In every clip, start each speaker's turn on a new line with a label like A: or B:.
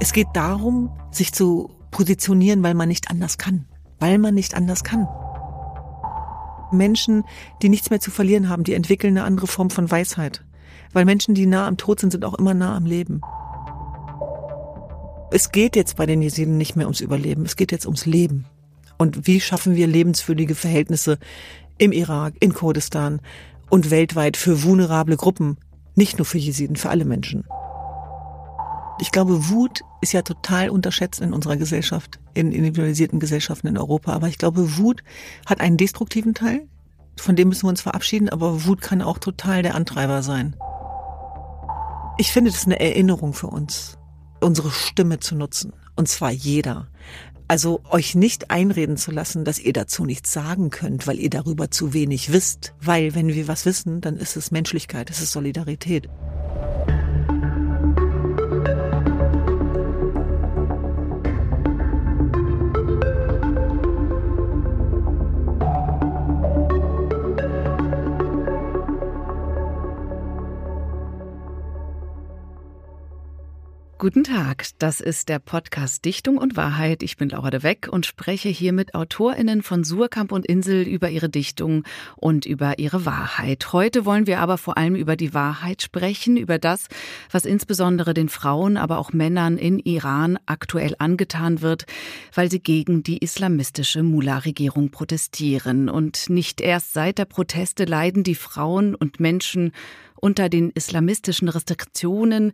A: Es geht darum, sich zu positionieren, weil man nicht anders kann. Weil man nicht anders kann. Menschen, die nichts mehr zu verlieren haben, die entwickeln eine andere Form von Weisheit. Weil Menschen, die nah am Tod sind, sind auch immer nah am Leben. Es geht jetzt bei den Jesiden nicht mehr ums Überleben, es geht jetzt ums Leben. Und wie schaffen wir lebenswürdige Verhältnisse im Irak, in Kurdistan und weltweit für vulnerable Gruppen, nicht nur für Jesiden, für alle Menschen. Ich glaube, Wut ist ja total unterschätzt in unserer Gesellschaft, in individualisierten Gesellschaften in Europa. Aber ich glaube, Wut hat einen destruktiven Teil, von dem müssen wir uns verabschieden, aber Wut kann auch total der Antreiber sein. Ich finde, das ist eine Erinnerung für uns, unsere Stimme zu nutzen. Und zwar jeder. Also euch nicht einreden zu lassen, dass ihr dazu nichts sagen könnt, weil ihr darüber zu wenig wisst. Weil wenn wir was wissen, dann ist es Menschlichkeit, es ist Solidarität.
B: Guten Tag, das ist der Podcast Dichtung und Wahrheit. Ich bin Laura de Weck und spreche hier mit AutorInnen von Surkamp und Insel über ihre Dichtung und über ihre Wahrheit. Heute wollen wir aber vor allem über die Wahrheit sprechen, über das, was insbesondere den Frauen, aber auch Männern in Iran aktuell angetan wird, weil sie gegen die islamistische Mullah-Regierung protestieren. Und nicht erst seit der Proteste leiden die Frauen und Menschen unter den islamistischen Restriktionen.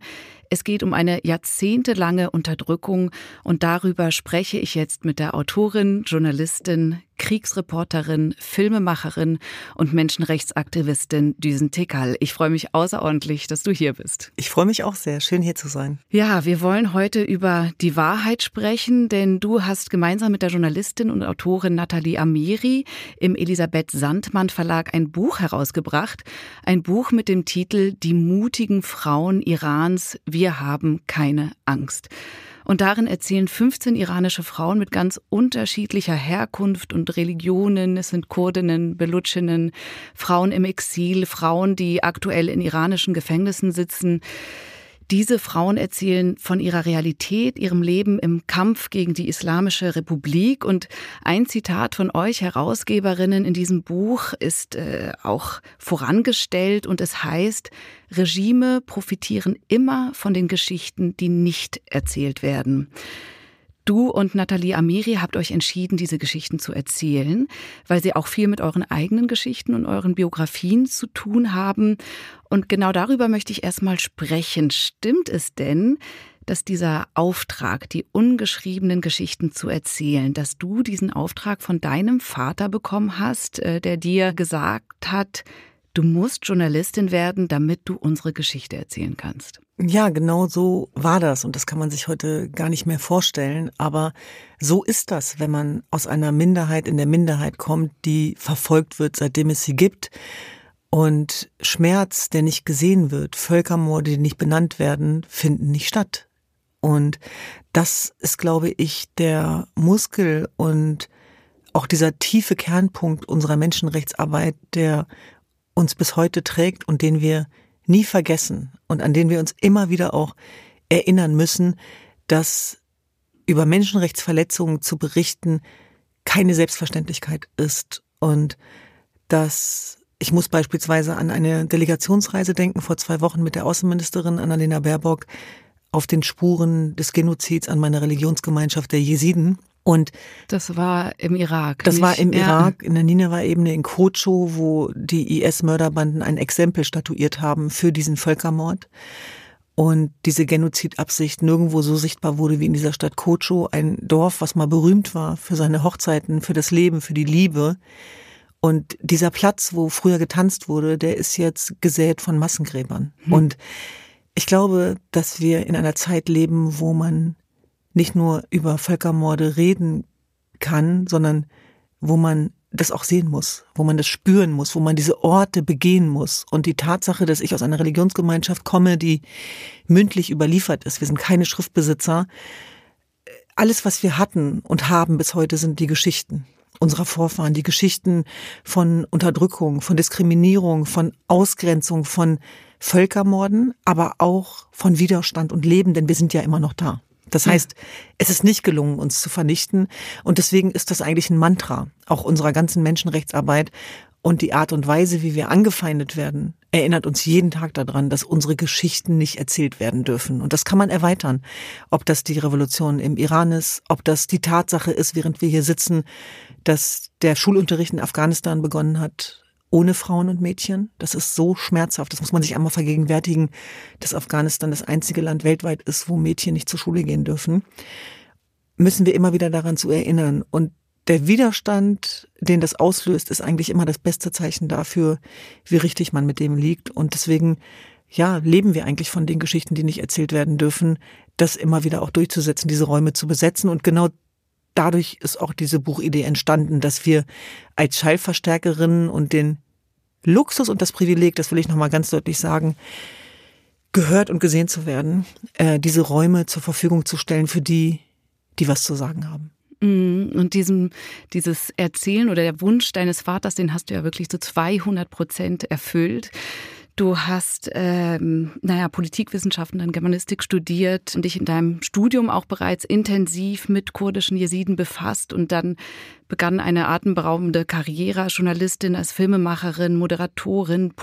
B: Es geht um eine jahrzehntelange Unterdrückung und darüber spreche ich jetzt mit der Autorin, Journalistin, Kriegsreporterin, Filmemacherin und Menschenrechtsaktivistin Düsen Tekal. Ich freue mich außerordentlich, dass du hier bist.
A: Ich freue mich auch sehr. Schön hier zu sein.
B: Ja, wir wollen heute über die Wahrheit sprechen, denn du hast gemeinsam mit der Journalistin und Autorin Nathalie Amiri im Elisabeth Sandmann Verlag ein Buch herausgebracht. Ein Buch mit dem Titel Die mutigen Frauen Irans. Wir haben keine Angst. Und darin erzählen 15 iranische Frauen mit ganz unterschiedlicher Herkunft und Religionen, es sind Kurdinnen, Belutschinnen, Frauen im Exil, Frauen, die aktuell in iranischen Gefängnissen sitzen, diese Frauen erzählen von ihrer Realität, ihrem Leben im Kampf gegen die Islamische Republik. Und ein Zitat von euch, Herausgeberinnen in diesem Buch, ist äh, auch vorangestellt und es heißt, Regime profitieren immer von den Geschichten, die nicht erzählt werden. Du und Nathalie Amiri habt euch entschieden, diese Geschichten zu erzählen, weil sie auch viel mit euren eigenen Geschichten und euren Biografien zu tun haben. Und genau darüber möchte ich erstmal sprechen. Stimmt es denn, dass dieser Auftrag, die ungeschriebenen Geschichten zu erzählen, dass du diesen Auftrag von deinem Vater bekommen hast, äh, der dir gesagt hat, du musst Journalistin werden, damit du unsere Geschichte erzählen kannst?
A: Ja, genau so war das und das kann man sich heute gar nicht mehr vorstellen. Aber so ist das, wenn man aus einer Minderheit in der Minderheit kommt, die verfolgt wird, seitdem es sie gibt. Und Schmerz, der nicht gesehen wird, Völkermorde, die nicht benannt werden, finden nicht statt. Und das ist, glaube ich, der Muskel und auch dieser tiefe Kernpunkt unserer Menschenrechtsarbeit, der uns bis heute trägt und den wir nie vergessen und an den wir uns immer wieder auch erinnern müssen, dass über Menschenrechtsverletzungen zu berichten keine Selbstverständlichkeit ist und dass ich muss beispielsweise an eine Delegationsreise denken vor zwei Wochen mit der Außenministerin Annalena Baerbock auf den Spuren des Genozids an meiner Religionsgemeinschaft der Jesiden.
B: Und das war im Irak.
A: Das nicht? war im ja. Irak, in der Nineveh-Ebene in Kocho, wo die IS-Mörderbanden ein Exempel statuiert haben für diesen Völkermord. Und diese Genozidabsicht nirgendwo so sichtbar wurde wie in dieser Stadt Kocho, ein Dorf, was mal berühmt war für seine Hochzeiten, für das Leben, für die Liebe. Und dieser Platz, wo früher getanzt wurde, der ist jetzt gesät von Massengräbern. Hm. Und ich glaube, dass wir in einer Zeit leben, wo man nicht nur über Völkermorde reden kann, sondern wo man das auch sehen muss, wo man das spüren muss, wo man diese Orte begehen muss. Und die Tatsache, dass ich aus einer Religionsgemeinschaft komme, die mündlich überliefert ist, wir sind keine Schriftbesitzer, alles, was wir hatten und haben bis heute, sind die Geschichten unserer Vorfahren, die Geschichten von Unterdrückung, von Diskriminierung, von Ausgrenzung, von Völkermorden, aber auch von Widerstand und Leben, denn wir sind ja immer noch da. Das heißt, es ist nicht gelungen, uns zu vernichten. Und deswegen ist das eigentlich ein Mantra, auch unserer ganzen Menschenrechtsarbeit. Und die Art und Weise, wie wir angefeindet werden, erinnert uns jeden Tag daran, dass unsere Geschichten nicht erzählt werden dürfen. Und das kann man erweitern. Ob das die Revolution im Iran ist, ob das die Tatsache ist, während wir hier sitzen, dass der Schulunterricht in Afghanistan begonnen hat, ohne Frauen und Mädchen. Das ist so schmerzhaft. Das muss man sich einmal vergegenwärtigen, dass Afghanistan das einzige Land weltweit ist, wo Mädchen nicht zur Schule gehen dürfen. Müssen wir immer wieder daran zu erinnern. Und der Widerstand, den das auslöst, ist eigentlich immer das beste Zeichen dafür, wie richtig man mit dem liegt. Und deswegen, ja, leben wir eigentlich von den Geschichten, die nicht erzählt werden dürfen, das immer wieder auch durchzusetzen, diese Räume zu besetzen. Und genau dadurch ist auch diese Buchidee entstanden, dass wir als Schallverstärkerinnen und den Luxus und das Privileg, das will ich nochmal ganz deutlich sagen, gehört und gesehen zu werden, äh, diese Räume zur Verfügung zu stellen für die, die was zu sagen haben.
B: Mm, und diesem, dieses Erzählen oder der Wunsch deines Vaters, den hast du ja wirklich zu 200 Prozent erfüllt. Du hast, ähm, naja, Politikwissenschaften, dann Germanistik studiert und dich in deinem Studium auch bereits intensiv mit kurdischen Jesiden befasst und dann begann eine atemberaubende Karriere als Journalistin, als Filmemacherin, Moderatorin,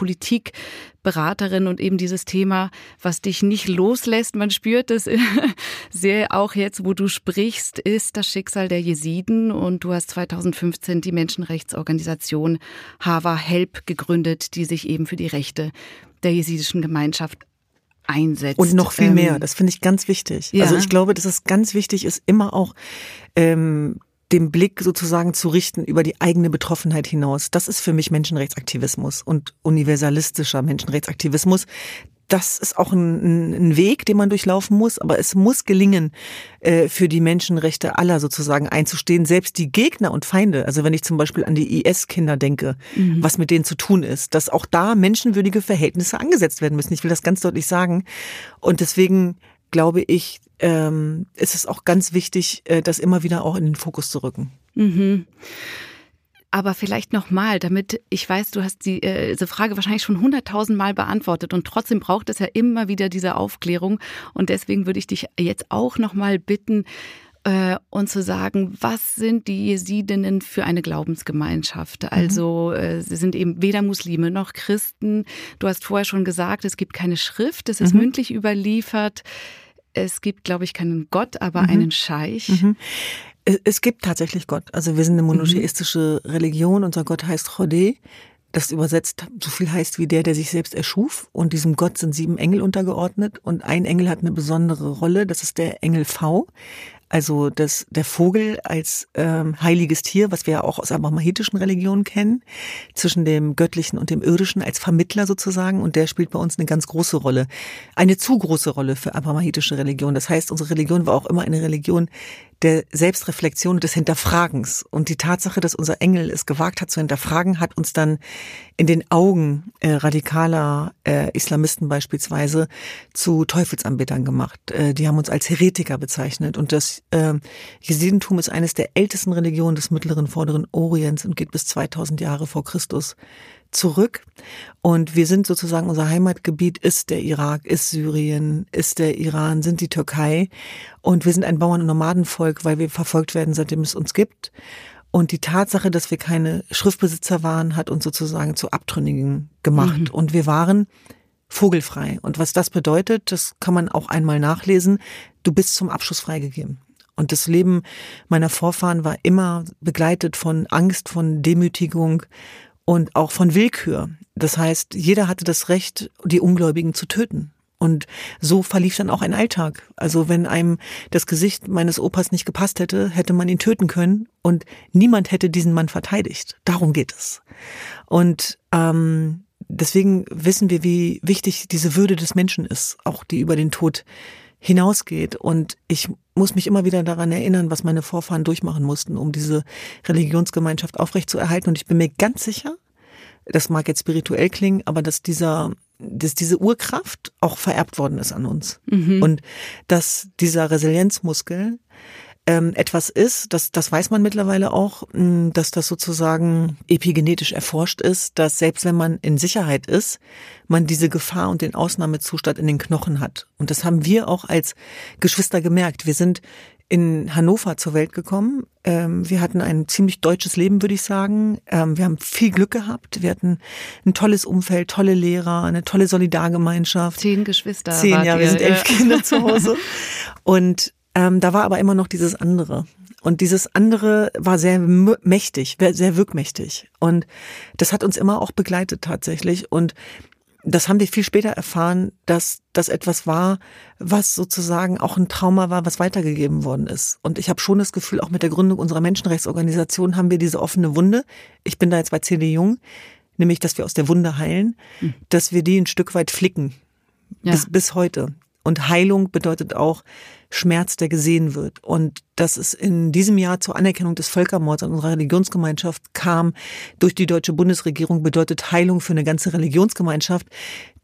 B: Politikberaterin und eben dieses Thema, was dich nicht loslässt, man spürt es sehr auch jetzt, wo du sprichst, ist das Schicksal der Jesiden und du hast 2015 die Menschenrechtsorganisation Hava Help gegründet, die sich eben für die Rechte der jesidischen Gemeinschaft einsetzt.
A: Und noch viel mehr, ähm, das finde ich ganz wichtig. Ja. Also ich glaube, dass es ganz wichtig ist, immer auch ähm, den Blick sozusagen zu richten über die eigene Betroffenheit hinaus. Das ist für mich Menschenrechtsaktivismus und universalistischer Menschenrechtsaktivismus. Das ist auch ein, ein Weg, den man durchlaufen muss, aber es muss gelingen, äh, für die Menschenrechte aller sozusagen einzustehen, selbst die Gegner und Feinde. Also wenn ich zum Beispiel an die IS-Kinder denke, mhm. was mit denen zu tun ist, dass auch da menschenwürdige Verhältnisse angesetzt werden müssen. Ich will das ganz deutlich sagen. Und deswegen glaube ich, ähm, ist es auch ganz wichtig, äh, das immer wieder auch in den Fokus zu rücken.
B: Mhm. Aber vielleicht nochmal, damit ich weiß, du hast die, äh, diese Frage wahrscheinlich schon hunderttausend Mal beantwortet und trotzdem braucht es ja immer wieder diese Aufklärung. Und deswegen würde ich dich jetzt auch nochmal bitten, äh, und zu sagen, was sind die Jesidinnen für eine Glaubensgemeinschaft? Mhm. Also äh, sie sind eben weder Muslime noch Christen. Du hast vorher schon gesagt, es gibt keine Schrift, es ist mhm. mündlich überliefert. Es gibt, glaube ich, keinen Gott, aber mhm. einen Scheich. Mhm.
A: Es gibt tatsächlich Gott. Also wir sind eine monotheistische mhm. Religion. Unser Gott heißt Chodeh. Das übersetzt so viel heißt wie der, der sich selbst erschuf. Und diesem Gott sind sieben Engel untergeordnet. Und ein Engel hat eine besondere Rolle. Das ist der Engel V. Also das, der Vogel als ähm, heiliges Tier, was wir ja auch aus abrahamitischen Religionen kennen, zwischen dem Göttlichen und dem Irdischen als Vermittler sozusagen. Und der spielt bei uns eine ganz große Rolle. Eine zu große Rolle für abrahamitische Religion. Das heißt, unsere Religion war auch immer eine Religion, der Selbstreflexion des Hinterfragens. Und die Tatsache, dass unser Engel es gewagt hat zu hinterfragen, hat uns dann in den Augen äh, radikaler äh, Islamisten beispielsweise zu Teufelsanbetern gemacht. Äh, die haben uns als Heretiker bezeichnet. Und das äh, Jesidentum ist eines der ältesten Religionen des mittleren Vorderen Orients und geht bis 2000 Jahre vor Christus zurück. Und wir sind sozusagen, unser Heimatgebiet ist der Irak, ist Syrien, ist der Iran, sind die Türkei. Und wir sind ein Bauern- und Nomadenvolk, weil wir verfolgt werden, seitdem es uns gibt. Und die Tatsache, dass wir keine Schriftbesitzer waren, hat uns sozusagen zu Abtrünnigen gemacht. Mhm. Und wir waren vogelfrei. Und was das bedeutet, das kann man auch einmal nachlesen. Du bist zum Abschluss freigegeben. Und das Leben meiner Vorfahren war immer begleitet von Angst, von Demütigung und auch von Willkür. Das heißt, jeder hatte das Recht, die Ungläubigen zu töten. Und so verlief dann auch ein Alltag. Also wenn einem das Gesicht meines Opas nicht gepasst hätte, hätte man ihn töten können und niemand hätte diesen Mann verteidigt. Darum geht es. Und ähm, deswegen wissen wir, wie wichtig diese Würde des Menschen ist, auch die über den Tod hinausgeht. Und ich muss mich immer wieder daran erinnern, was meine Vorfahren durchmachen mussten, um diese Religionsgemeinschaft aufrechtzuerhalten. Und ich bin mir ganz sicher, das mag jetzt spirituell klingen, aber dass dieser, dass diese Urkraft auch vererbt worden ist an uns. Mhm. Und dass dieser Resilienzmuskel ähm, etwas ist, das, das weiß man mittlerweile auch, mh, dass das sozusagen epigenetisch erforscht ist, dass selbst wenn man in Sicherheit ist, man diese Gefahr und den Ausnahmezustand in den Knochen hat. Und das haben wir auch als Geschwister gemerkt. Wir sind in Hannover zur Welt gekommen. Ähm, wir hatten ein ziemlich deutsches Leben, würde ich sagen. Ähm, wir haben viel Glück gehabt. Wir hatten ein tolles Umfeld, tolle Lehrer, eine tolle Solidargemeinschaft.
B: Zehn Geschwister.
A: Zehn, ja, wir sind elf ja. Kinder zu Hause. Und ähm, da war aber immer noch dieses andere. Und dieses andere war sehr mächtig, sehr wirkmächtig. Und das hat uns immer auch begleitet tatsächlich. Und das haben wir viel später erfahren, dass das etwas war, was sozusagen auch ein Trauma war, was weitergegeben worden ist. Und ich habe schon das Gefühl, auch mit der Gründung unserer Menschenrechtsorganisation haben wir diese offene Wunde. Ich bin da jetzt bei CD Jung, nämlich, dass wir aus der Wunde heilen, hm. dass wir die ein Stück weit flicken. Ja. Bis, bis heute. Und Heilung bedeutet auch Schmerz, der gesehen wird. Und dass es in diesem Jahr zur Anerkennung des Völkermords an unserer Religionsgemeinschaft kam durch die deutsche Bundesregierung, bedeutet Heilung für eine ganze Religionsgemeinschaft,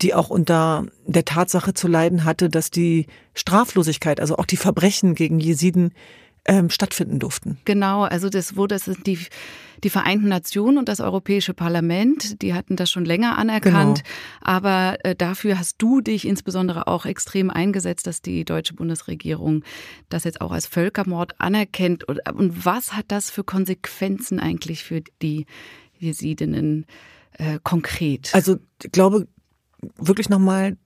A: die auch unter der Tatsache zu leiden hatte, dass die Straflosigkeit, also auch die Verbrechen gegen Jesiden ähm, stattfinden durften.
B: Genau, also das wurde das die die Vereinten Nationen und das Europäische Parlament, die hatten das schon länger anerkannt. Genau. Aber äh, dafür hast du dich insbesondere auch extrem eingesetzt, dass die deutsche Bundesregierung das jetzt auch als Völkermord anerkennt. Und, und was hat das für Konsequenzen eigentlich für die Jesidinnen äh, konkret?
A: Also ich glaube wirklich nochmal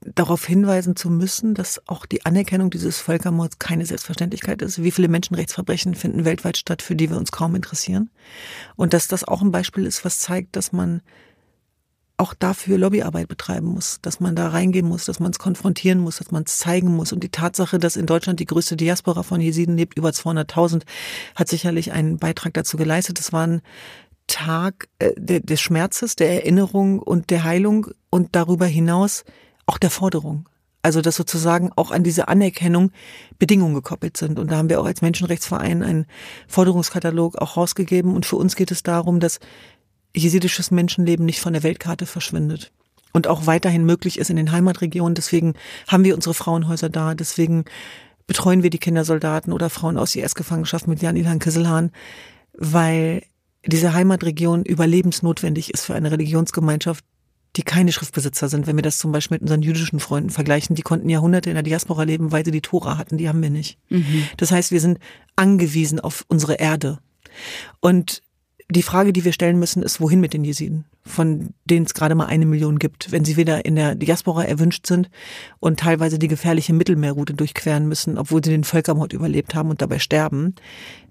A: darauf hinweisen zu müssen, dass auch die Anerkennung dieses Völkermords keine Selbstverständlichkeit ist. Wie viele Menschenrechtsverbrechen finden weltweit statt, für die wir uns kaum interessieren? Und dass das auch ein Beispiel ist, was zeigt, dass man auch dafür Lobbyarbeit betreiben muss, dass man da reingehen muss, dass man es konfrontieren muss, dass man es zeigen muss. Und die Tatsache, dass in Deutschland die größte Diaspora von Jesiden lebt, über 200.000, hat sicherlich einen Beitrag dazu geleistet. Es war ein Tag äh, des Schmerzes, der Erinnerung und der Heilung und darüber hinaus auch der Forderung. Also dass sozusagen auch an diese Anerkennung Bedingungen gekoppelt sind. Und da haben wir auch als Menschenrechtsverein einen Forderungskatalog auch rausgegeben. Und für uns geht es darum, dass jesidisches Menschenleben nicht von der Weltkarte verschwindet und auch weiterhin möglich ist in den Heimatregionen. Deswegen haben wir unsere Frauenhäuser da. Deswegen betreuen wir die Kindersoldaten oder Frauen aus IS-Gefangenschaft mit Jan Ilhan Kisselhahn, weil diese Heimatregion überlebensnotwendig ist für eine Religionsgemeinschaft, die keine Schriftbesitzer sind. Wenn wir das zum Beispiel mit unseren jüdischen Freunden vergleichen, die konnten Jahrhunderte in der Diaspora leben, weil sie die Tora hatten, die haben wir nicht. Mhm. Das heißt, wir sind angewiesen auf unsere Erde. Und die Frage, die wir stellen müssen, ist, wohin mit den Jesiden, von denen es gerade mal eine Million gibt, wenn sie wieder in der Diaspora erwünscht sind und teilweise die gefährliche Mittelmeerroute durchqueren müssen, obwohl sie den Völkermord überlebt haben und dabei sterben.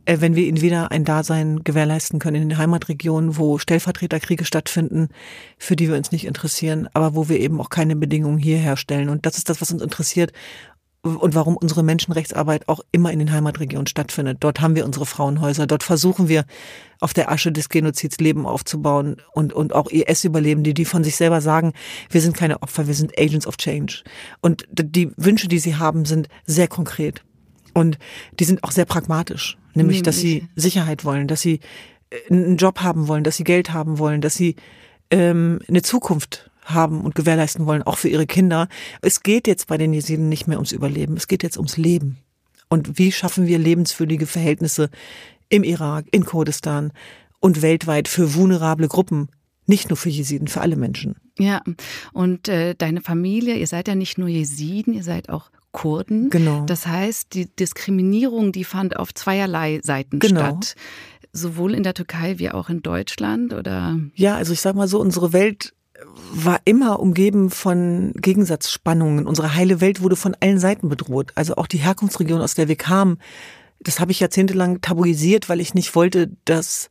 A: Äh, wenn wir ihnen wieder ein Dasein gewährleisten können in den Heimatregionen, wo Stellvertreterkriege stattfinden, für die wir uns nicht interessieren, aber wo wir eben auch keine Bedingungen hier herstellen. Und das ist das, was uns interessiert und warum unsere Menschenrechtsarbeit auch immer in den Heimatregionen stattfindet. Dort haben wir unsere Frauenhäuser, dort versuchen wir auf der Asche des Genozids Leben aufzubauen und, und auch IS-Überlebende, die von sich selber sagen, wir sind keine Opfer, wir sind Agents of Change. Und die Wünsche, die sie haben, sind sehr konkret. Und die sind auch sehr pragmatisch, nämlich, dass sie Sicherheit wollen, dass sie äh, einen Job haben wollen, dass sie Geld haben wollen, dass sie ähm, eine Zukunft haben und gewährleisten wollen, auch für ihre Kinder. Es geht jetzt bei den Jesiden nicht mehr ums Überleben, es geht jetzt ums Leben. Und wie schaffen wir lebenswürdige Verhältnisse im Irak, in Kurdistan und weltweit für vulnerable Gruppen, nicht nur für Jesiden, für alle Menschen.
B: Ja, und äh, deine Familie, ihr seid ja nicht nur Jesiden, ihr seid auch Kurden.
A: Genau.
B: Das heißt, die Diskriminierung, die fand auf zweierlei Seiten genau. statt. Sowohl in der Türkei wie auch in Deutschland, oder?
A: Ja, also ich sag mal so, unsere Welt war immer umgeben von Gegensatzspannungen. Unsere heile Welt wurde von allen Seiten bedroht. Also auch die Herkunftsregion, aus der wir kamen, das habe ich jahrzehntelang tabuisiert, weil ich nicht wollte, dass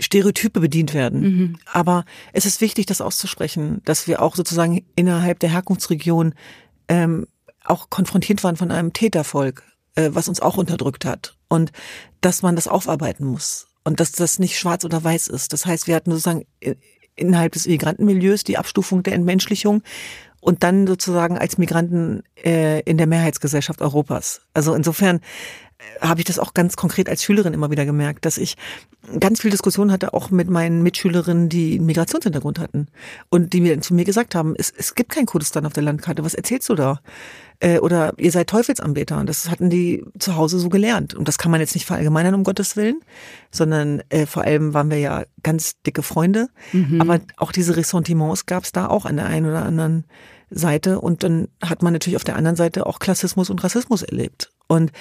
A: Stereotype bedient werden. Mhm. Aber es ist wichtig, das auszusprechen, dass wir auch sozusagen innerhalb der Herkunftsregion ähm, auch konfrontiert waren von einem Tätervolk, äh, was uns auch unterdrückt hat. Und dass man das aufarbeiten muss. Und dass das nicht schwarz oder weiß ist. Das heißt, wir hatten sozusagen innerhalb des Migrantenmilieus die Abstufung der Entmenschlichung und dann sozusagen als Migranten äh, in der Mehrheitsgesellschaft Europas. Also insofern habe ich das auch ganz konkret als Schülerin immer wieder gemerkt, dass ich ganz viel Diskussion hatte, auch mit meinen Mitschülerinnen, die einen Migrationshintergrund hatten und die mir zu mir gesagt haben, es, es gibt kein Kurdistan auf der Landkarte, was erzählst du da? Äh, oder ihr seid Teufelsanbeter. Und das hatten die zu Hause so gelernt. Und das kann man jetzt nicht verallgemeinern, um Gottes Willen, sondern äh, vor allem waren wir ja ganz dicke Freunde. Mhm. Aber auch diese Ressentiments gab es da auch an der einen oder anderen Seite. Und dann hat man natürlich auf der anderen Seite auch Klassismus und Rassismus erlebt. Und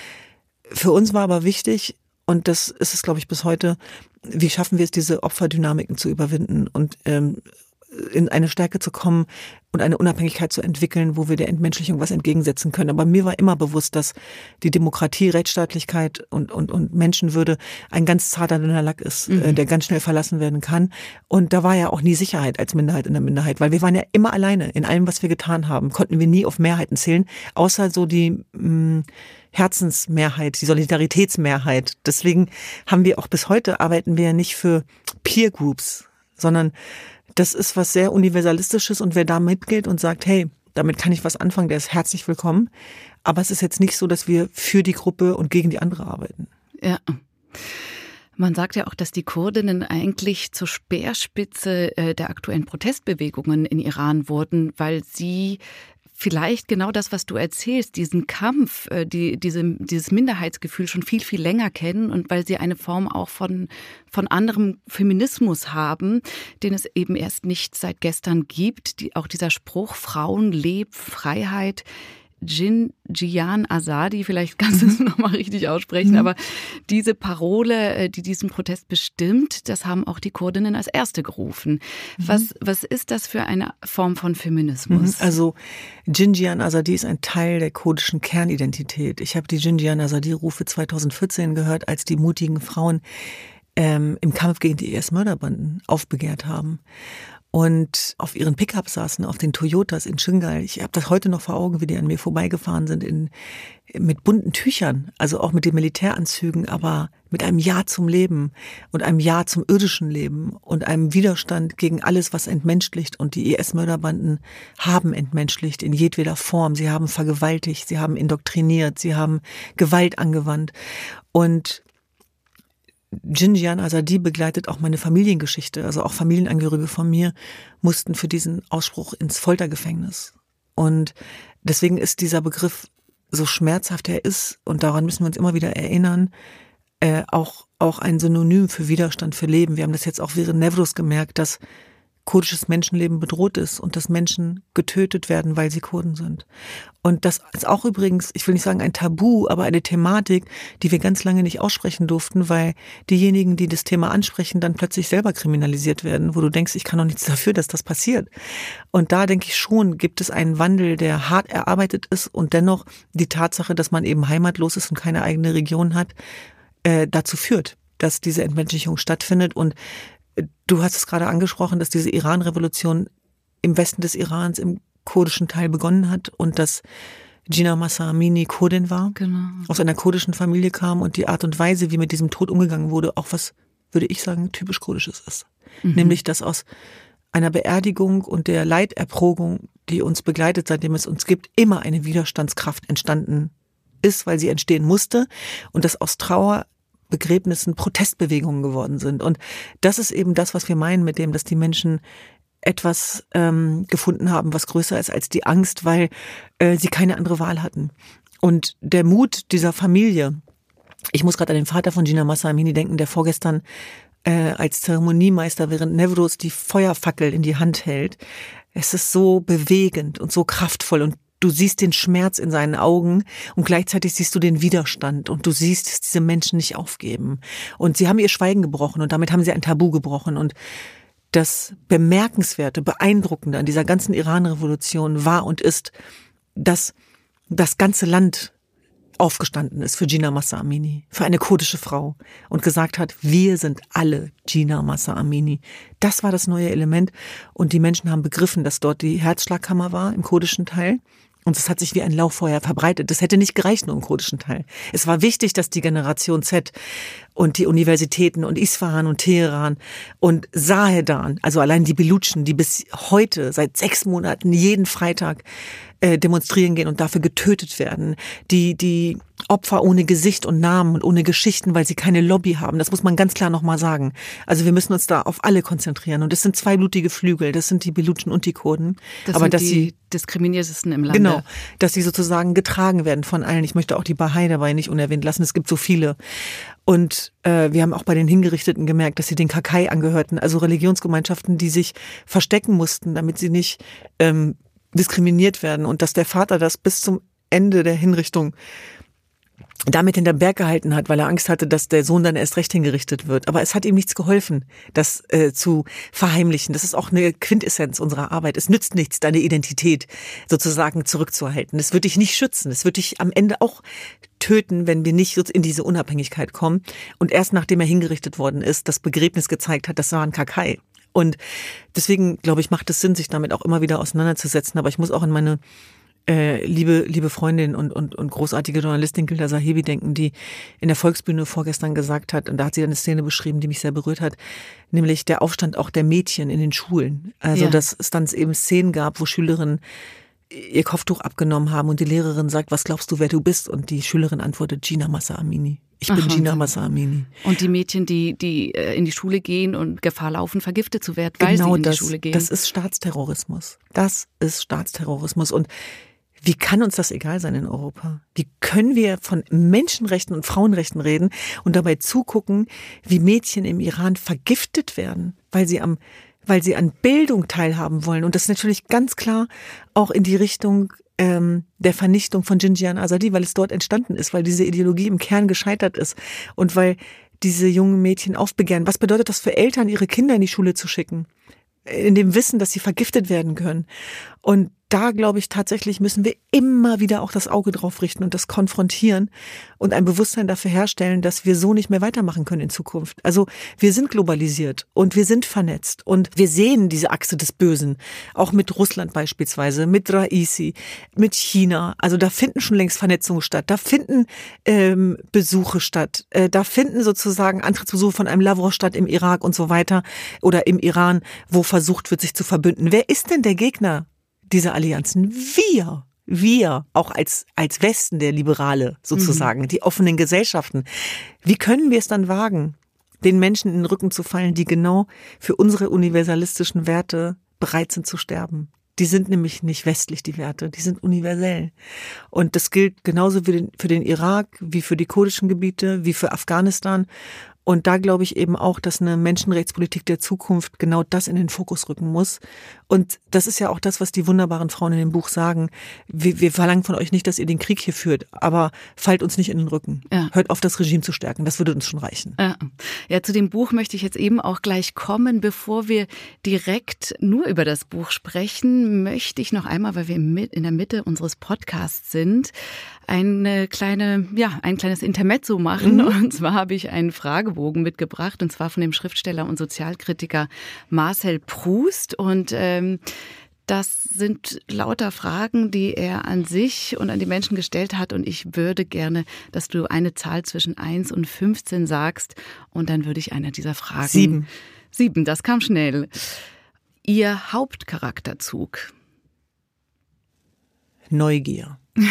A: für uns war aber wichtig, und das ist es, glaube ich, bis heute, wie schaffen wir es, diese Opferdynamiken zu überwinden und ähm, in eine Stärke zu kommen und eine Unabhängigkeit zu entwickeln, wo wir der Entmenschlichung was entgegensetzen können. Aber mir war immer bewusst, dass die Demokratie, Rechtsstaatlichkeit und, und, und Menschenwürde ein ganz zarter dünner Lack ist, äh, mhm. der ganz schnell verlassen werden kann. Und da war ja auch nie Sicherheit als Minderheit in der Minderheit, weil wir waren ja immer alleine. In allem, was wir getan haben, konnten wir nie auf Mehrheiten zählen, außer so die mh, mm, Herzensmehrheit, die Solidaritätsmehrheit. Deswegen haben wir auch bis heute arbeiten wir ja nicht für Peer Groups, sondern das ist was sehr Universalistisches und wer da mitgeht und sagt, hey, damit kann ich was anfangen, der ist herzlich willkommen. Aber es ist jetzt nicht so, dass wir für die Gruppe und gegen die andere arbeiten.
B: Ja. Man sagt ja auch, dass die Kurdinnen eigentlich zur Speerspitze äh, der aktuellen Protestbewegungen in Iran wurden, weil sie vielleicht genau das, was du erzählst, diesen Kampf, äh, die, diese, dieses Minderheitsgefühl schon viel, viel länger kennen und weil sie eine Form auch von, von anderem Feminismus haben, den es eben erst nicht seit gestern gibt. Die, auch dieser Spruch, Frauen, Leb, Freiheit, Jin Jian Azadi, vielleicht kannst du es nochmal richtig aussprechen, mhm. aber diese Parole, äh, die diesen Protest bestimmt, das haben auch die Kurdinnen als erste gerufen. Mhm. Was, was ist das für eine Form von Feminismus?
A: Mhm. Also Jin Jian Azadi ist ein Teil der kurdischen Kernidentität. Ich habe die Jin Jian Azadi-Rufe 2014 gehört, als die mutigen Frauen ähm, im Kampf gegen die IS-Mörderbanden aufbegehrt haben und auf ihren Pickup saßen, auf den Toyotas in Shingal. Ich habe das heute noch vor Augen, wie die an mir vorbeigefahren sind, in, mit bunten Tüchern, also auch mit den Militäranzügen, aber mit einem Ja zum Leben und einem Ja zum irdischen Leben und einem Widerstand gegen alles, was entmenschlicht. Und die IS-Mörderbanden haben entmenschlicht in jedweder Form. Sie haben vergewaltigt, sie haben indoktriniert, sie haben Gewalt angewandt. Und Jinjian Azadi begleitet auch meine Familiengeschichte. Also auch Familienangehörige von mir mussten für diesen Ausspruch ins Foltergefängnis. Und deswegen ist dieser Begriff so schmerzhaft er ist, und daran müssen wir uns immer wieder erinnern, äh, auch, auch ein Synonym für Widerstand, für Leben. Wir haben das jetzt auch während Nevros gemerkt, dass kurdisches Menschenleben bedroht ist und dass Menschen getötet werden, weil sie Kurden sind. Und das ist auch übrigens, ich will nicht sagen ein Tabu, aber eine Thematik, die wir ganz lange nicht aussprechen durften, weil diejenigen, die das Thema ansprechen, dann plötzlich selber kriminalisiert werden, wo du denkst, ich kann doch nichts dafür, dass das passiert. Und da denke ich schon, gibt es einen Wandel, der hart erarbeitet ist und dennoch die Tatsache, dass man eben heimatlos ist und keine eigene Region hat, äh, dazu führt dass diese Entmenschlichung stattfindet und Du hast es gerade angesprochen, dass diese Iran-Revolution im Westen des Irans, im kurdischen Teil begonnen hat und dass Gina Massa Amini Kurdin war, genau. aus einer kurdischen Familie kam und die Art und Weise, wie mit diesem Tod umgegangen wurde, auch was, würde ich sagen, typisch kurdisches ist. Mhm. Nämlich, dass aus einer Beerdigung und der Leiterprogung, die uns begleitet, seitdem es uns gibt, immer eine Widerstandskraft entstanden ist, weil sie entstehen musste und dass aus Trauer Begräbnissen Protestbewegungen geworden sind. Und das ist eben das, was wir meinen mit dem, dass die Menschen etwas ähm, gefunden haben, was größer ist als die Angst, weil äh, sie keine andere Wahl hatten. Und der Mut dieser Familie, ich muss gerade an den Vater von Gina Massamini denken, der vorgestern äh, als Zeremoniemeister während Nevros die Feuerfackel in die Hand hält. Es ist so bewegend und so kraftvoll und Du siehst den Schmerz in seinen Augen und gleichzeitig siehst du den Widerstand und du siehst, dass diese Menschen nicht aufgeben. Und sie haben ihr Schweigen gebrochen und damit haben sie ein Tabu gebrochen und das Bemerkenswerte, Beeindruckende an dieser ganzen Iran-Revolution war und ist, dass das ganze Land aufgestanden ist für Gina Massa Amini, für eine kurdische Frau und gesagt hat, wir sind alle Gina Massa Amini. Das war das neue Element und die Menschen haben begriffen, dass dort die Herzschlagkammer war im kurdischen Teil und es hat sich wie ein Lauffeuer verbreitet. Das hätte nicht gereicht nur im kurdischen Teil. Es war wichtig, dass die Generation Z und die Universitäten und Isfahan und Teheran und Sahedan, also allein die Belutschen, die bis heute seit sechs Monaten jeden Freitag äh, demonstrieren gehen und dafür getötet werden, die die Opfer ohne Gesicht und Namen und ohne Geschichten, weil sie keine Lobby haben. Das muss man ganz klar nochmal sagen. Also wir müssen uns da auf alle konzentrieren. Und das sind zwei blutige Flügel. Das sind die Belutschen und die Kurden.
B: Das
A: Aber
B: sind
A: dass
B: die
A: sie
B: diskriminiertesten im Lande.
A: Genau, dass sie sozusagen getragen werden von allen. Ich möchte auch die Bahai dabei nicht unerwähnt lassen. Es gibt so viele. Und äh, wir haben auch bei den Hingerichteten gemerkt, dass sie den Kakai angehörten, also Religionsgemeinschaften, die sich verstecken mussten, damit sie nicht ähm, diskriminiert werden. Und dass der Vater das bis zum Ende der Hinrichtung damit in den Berg gehalten hat, weil er Angst hatte, dass der Sohn dann erst recht hingerichtet wird. Aber es hat ihm nichts geholfen, das äh, zu verheimlichen. Das ist auch eine Quintessenz unserer Arbeit. Es nützt nichts, deine Identität sozusagen zurückzuhalten. Es wird dich nicht schützen. Es wird dich am Ende auch töten, wenn wir nicht in diese Unabhängigkeit kommen. Und erst nachdem er hingerichtet worden ist, das Begräbnis gezeigt hat, das war ein Kakai. Und deswegen, glaube ich, macht es Sinn, sich damit auch immer wieder auseinanderzusetzen. Aber ich muss auch in meine äh, liebe, liebe Freundin und, und, und großartige Journalistin Gilda Sahebi denken, die in der Volksbühne vorgestern gesagt hat, und da hat sie eine Szene beschrieben, die mich sehr berührt hat, nämlich der Aufstand auch der Mädchen in den Schulen. Also, ja. dass es dann eben Szenen gab, wo Schülerinnen ihr Kopftuch abgenommen haben und die Lehrerin sagt, was glaubst du, wer du bist? Und die Schülerin antwortet, Gina Massa Amini. Ich bin Aha. Gina Massa Amini.
B: Und die Mädchen, die, die äh, in die Schule gehen und Gefahr laufen, vergiftet zu werden, weil genau sie in
A: das,
B: die Schule gehen.
A: Das ist Staatsterrorismus. Das ist Staatsterrorismus. Und wie kann uns das egal sein in Europa? Wie können wir von Menschenrechten und Frauenrechten reden und dabei zugucken, wie Mädchen im Iran vergiftet werden, weil sie am weil sie an Bildung teilhaben wollen. Und das ist natürlich ganz klar auch in die Richtung ähm, der Vernichtung von Jinjian Azadi, weil es dort entstanden ist, weil diese Ideologie im Kern gescheitert ist und weil diese jungen Mädchen aufbegehren. Was bedeutet das für Eltern, ihre Kinder in die Schule zu schicken? In dem Wissen, dass sie vergiftet werden können. Und da glaube ich tatsächlich müssen wir immer wieder auch das Auge drauf richten und das konfrontieren und ein Bewusstsein dafür herstellen, dass wir so nicht mehr weitermachen können in Zukunft. Also wir sind globalisiert und wir sind vernetzt und wir sehen diese Achse des Bösen, auch mit Russland beispielsweise, mit Raisi, mit China. Also da finden schon längst Vernetzungen statt, da finden ähm, Besuche statt, äh, da finden sozusagen Antrittsbesuche von einem Lavrov statt im Irak und so weiter oder im Iran, wo versucht wird, sich zu verbünden. Wer ist denn der Gegner diese Allianzen. Wir, wir, auch als, als Westen der Liberale sozusagen, mhm. die offenen Gesellschaften. Wie können wir es dann wagen, den Menschen in den Rücken zu fallen, die genau für unsere universalistischen Werte bereit sind zu sterben? Die sind nämlich nicht westlich, die Werte, die sind universell. Und das gilt genauso für den, für den Irak, wie für die kurdischen Gebiete, wie für Afghanistan. Und da glaube ich eben auch, dass eine Menschenrechtspolitik der Zukunft genau das in den Fokus rücken muss. Und das ist ja auch das, was die wunderbaren Frauen in dem Buch sagen. Wir, wir verlangen von euch nicht, dass ihr den Krieg hier führt, aber fallt uns nicht in den Rücken. Ja. Hört auf, das Regime zu stärken. Das würde uns schon reichen.
B: Ja. ja, zu dem Buch möchte ich jetzt eben auch gleich kommen. Bevor wir direkt nur über das Buch sprechen, möchte ich noch einmal, weil wir in der Mitte unseres Podcasts sind, eine kleine, ja, ein kleines Intermezzo machen. Mhm. Und zwar habe ich einen Fragebogen mitgebracht, und zwar von dem Schriftsteller und Sozialkritiker Marcel Proust. Und ähm, das sind lauter Fragen, die er an sich und an die Menschen gestellt hat. Und ich würde gerne, dass du eine Zahl zwischen 1 und 15 sagst. Und dann würde ich eine dieser Fragen.
A: Sieben.
B: Sieben, das kam schnell. Ihr Hauptcharakterzug.
A: Neugier.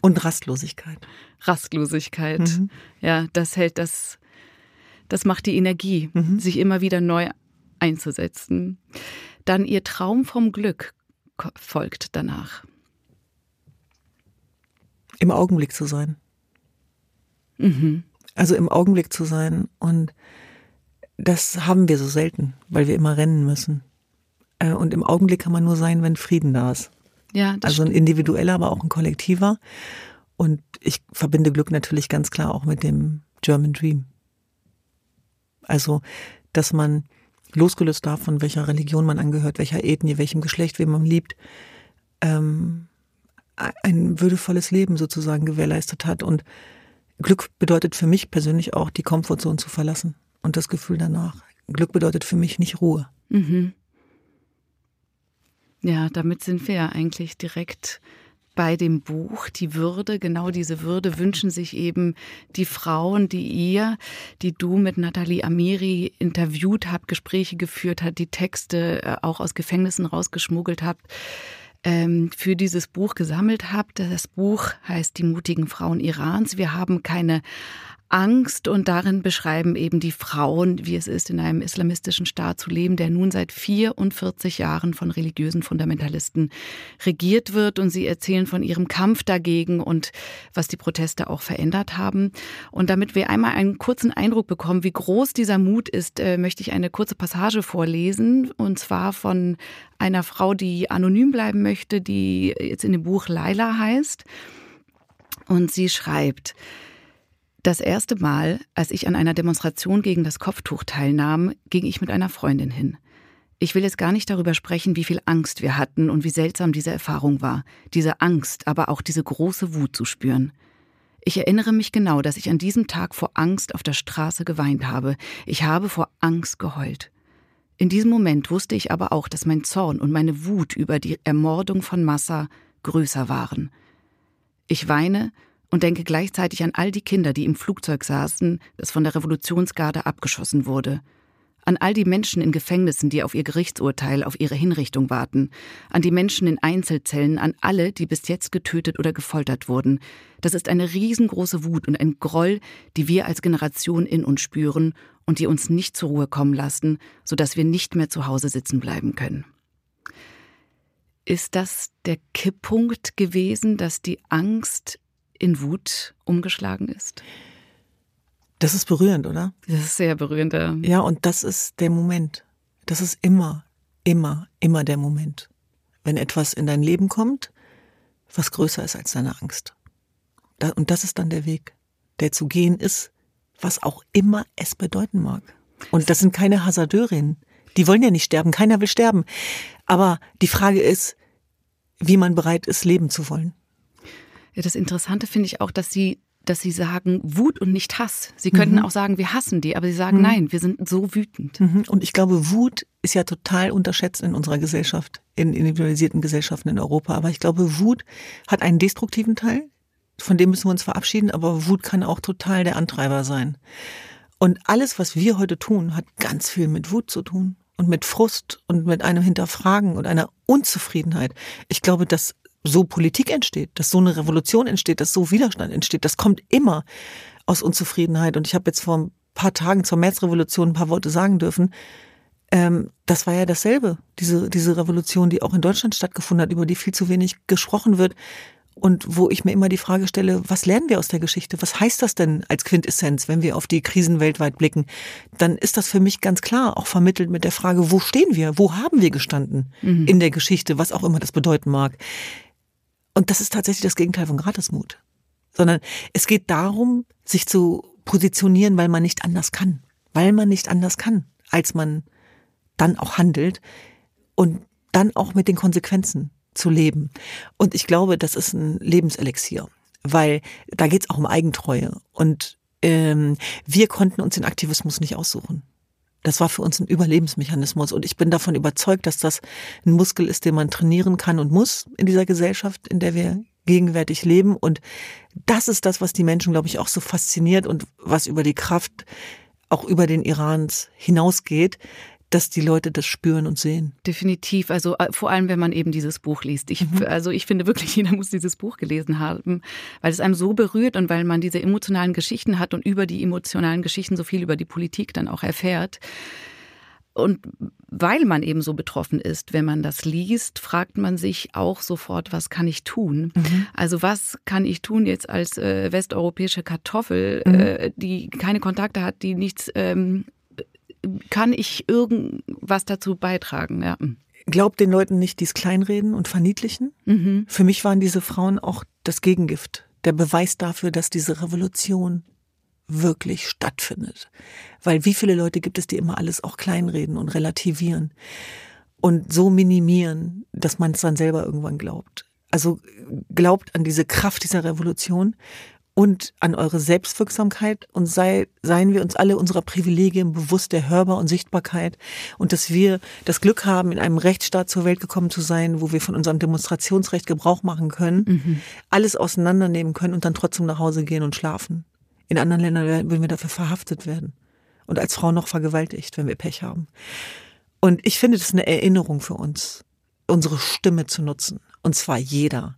A: Und Rastlosigkeit.
B: Rastlosigkeit. Mhm. Ja, das hält das, das macht die Energie, mhm. sich immer wieder neu einzusetzen. Dann ihr Traum vom Glück folgt danach.
A: Im Augenblick zu sein. Mhm. Also im Augenblick zu sein. Und das haben wir so selten, weil wir immer rennen müssen. Äh, und im Augenblick kann man nur sein, wenn Frieden da ist. Ja, das also ein individueller, aber auch ein kollektiver. Und ich verbinde Glück natürlich ganz klar auch mit dem German Dream. Also, dass man losgelöst davon, welcher Religion man angehört, welcher Ethnie, welchem Geschlecht, wem man liebt, ähm, ein würdevolles Leben sozusagen gewährleistet hat. Und Glück bedeutet für mich persönlich auch, die Komfortzone zu verlassen und das Gefühl danach. Glück bedeutet für mich nicht Ruhe. Mhm.
B: Ja, damit sind wir ja eigentlich direkt bei dem Buch, die Würde, genau diese Würde wünschen sich eben die Frauen, die ihr, die du mit Nathalie Amiri interviewt habt, Gespräche geführt habt, die Texte äh, auch aus Gefängnissen rausgeschmuggelt habt, ähm, für dieses Buch gesammelt habt. Das Buch heißt Die mutigen Frauen Irans. Wir haben keine Angst und darin beschreiben eben die Frauen, wie es ist, in einem islamistischen Staat zu leben, der nun seit 44 Jahren von religiösen Fundamentalisten regiert wird und sie erzählen von ihrem Kampf dagegen und was die Proteste auch verändert haben. Und damit wir einmal einen kurzen Eindruck bekommen, wie groß dieser Mut ist, äh, möchte ich eine kurze Passage vorlesen und zwar von einer Frau, die anonym bleiben möchte, die jetzt in dem Buch Laila heißt. Und sie schreibt, das erste Mal, als ich an einer Demonstration gegen das Kopftuch teilnahm, ging ich mit einer Freundin hin. Ich will jetzt gar nicht darüber sprechen, wie viel Angst wir hatten und wie seltsam diese Erfahrung war. Diese Angst, aber auch diese große Wut zu spüren. Ich erinnere mich genau, dass ich an diesem Tag vor Angst auf der Straße geweint habe. Ich habe vor Angst geheult. In diesem Moment wusste ich aber auch, dass mein Zorn und meine Wut über die Ermordung von Massa größer waren. Ich weine und denke gleichzeitig an all die Kinder, die im Flugzeug saßen, das von der Revolutionsgarde abgeschossen wurde. An all die Menschen in Gefängnissen, die auf ihr Gerichtsurteil, auf ihre Hinrichtung warten. An die Menschen in Einzelzellen, an alle, die bis jetzt getötet oder gefoltert wurden. Das ist eine riesengroße Wut und ein Groll, die wir als Generation in uns spüren und die uns nicht zur Ruhe kommen lassen, sodass wir nicht mehr zu Hause sitzen bleiben können. Ist das der Kipppunkt gewesen, dass die Angst in Wut umgeschlagen ist?
A: Das ist berührend, oder?
B: Das ist sehr berührend. Ja,
A: ja und das ist der Moment. Das ist immer, immer, immer der Moment. Wenn etwas in dein Leben kommt, was größer ist als deine Angst. Und das ist dann der Weg, der zu gehen ist, was auch immer es bedeuten mag. Und das sind keine Hasardeurinnen. Die wollen ja nicht sterben. Keiner will sterben. Aber die Frage ist, wie man bereit ist, leben zu wollen.
B: Ja, das Interessante finde ich auch, dass sie dass sie sagen Wut und nicht Hass. Sie könnten mhm. auch sagen, wir hassen die, aber sie sagen mhm. nein, wir sind so wütend.
A: Mhm. Und ich glaube, Wut ist ja total unterschätzt in unserer Gesellschaft, in individualisierten Gesellschaften in Europa. Aber ich glaube, Wut hat einen destruktiven Teil, von dem müssen wir uns verabschieden, aber Wut kann auch total der Antreiber sein. Und alles, was wir heute tun, hat ganz viel mit Wut zu tun und mit Frust und mit einem Hinterfragen und einer Unzufriedenheit. Ich glaube, dass so Politik entsteht, dass so eine Revolution entsteht, dass so Widerstand entsteht. Das kommt immer aus Unzufriedenheit. Und ich habe jetzt vor ein paar Tagen zur Märzrevolution ein paar Worte sagen dürfen. Ähm, das war ja dasselbe, diese, diese Revolution, die auch in Deutschland stattgefunden hat, über die viel zu wenig gesprochen wird. Und wo ich mir immer die Frage stelle, was lernen wir aus der Geschichte? Was heißt das denn als Quintessenz, wenn wir auf die Krisen weltweit blicken? Dann ist das für mich ganz klar auch vermittelt mit der Frage, wo stehen wir? Wo haben wir gestanden mhm. in der Geschichte? Was auch immer das bedeuten mag. Und das ist tatsächlich das Gegenteil von Gratismut. Sondern es geht darum, sich zu positionieren, weil man nicht anders kann. Weil man nicht anders kann, als man dann auch handelt und dann auch mit den Konsequenzen zu leben. Und ich glaube, das ist ein Lebenselixier, weil da geht es auch um Eigentreue. Und ähm, wir konnten uns den Aktivismus nicht aussuchen. Das war für uns ein Überlebensmechanismus und ich bin davon überzeugt, dass das ein Muskel ist, den man trainieren kann und muss in dieser Gesellschaft, in der wir gegenwärtig leben. Und das ist das, was die Menschen, glaube ich, auch so fasziniert und was über die Kraft auch über den Irans hinausgeht, dass die Leute das spüren und sehen.
B: Definitiv. Also äh, vor allem, wenn man eben dieses Buch liest. Ich, mhm. Also ich finde wirklich, jeder muss dieses Buch gelesen haben, weil es einem so berührt und weil man diese emotionalen Geschichten hat und über die emotionalen Geschichten so viel über die Politik dann auch erfährt. Und weil man eben so betroffen ist, wenn man das liest, fragt man sich auch sofort, was kann ich tun? Mhm. Also was kann ich tun jetzt als äh, westeuropäische Kartoffel, mhm. äh, die keine Kontakte hat, die nichts ähm, kann ich irgendwas dazu beitragen? Ja.
A: Glaubt den Leuten nicht dies Kleinreden und Verniedlichen. Mhm. Für mich waren diese Frauen auch das Gegengift, der Beweis dafür, dass diese Revolution wirklich stattfindet. Weil wie viele Leute gibt es, die immer alles auch kleinreden und relativieren und so minimieren, dass man es dann selber irgendwann glaubt. Also glaubt an diese Kraft dieser Revolution und an eure Selbstwirksamkeit und sei, seien wir uns alle unserer Privilegien bewusst der Hörbar und Sichtbarkeit und dass wir das Glück haben, in einem Rechtsstaat zur Welt gekommen zu sein, wo wir von unserem Demonstrationsrecht Gebrauch machen können, mhm. alles auseinandernehmen können und dann trotzdem nach Hause gehen und schlafen. In anderen Ländern würden wir dafür verhaftet werden und als Frau noch vergewaltigt, wenn wir Pech haben. Und ich finde das eine Erinnerung für uns, unsere Stimme zu nutzen. Und zwar jeder.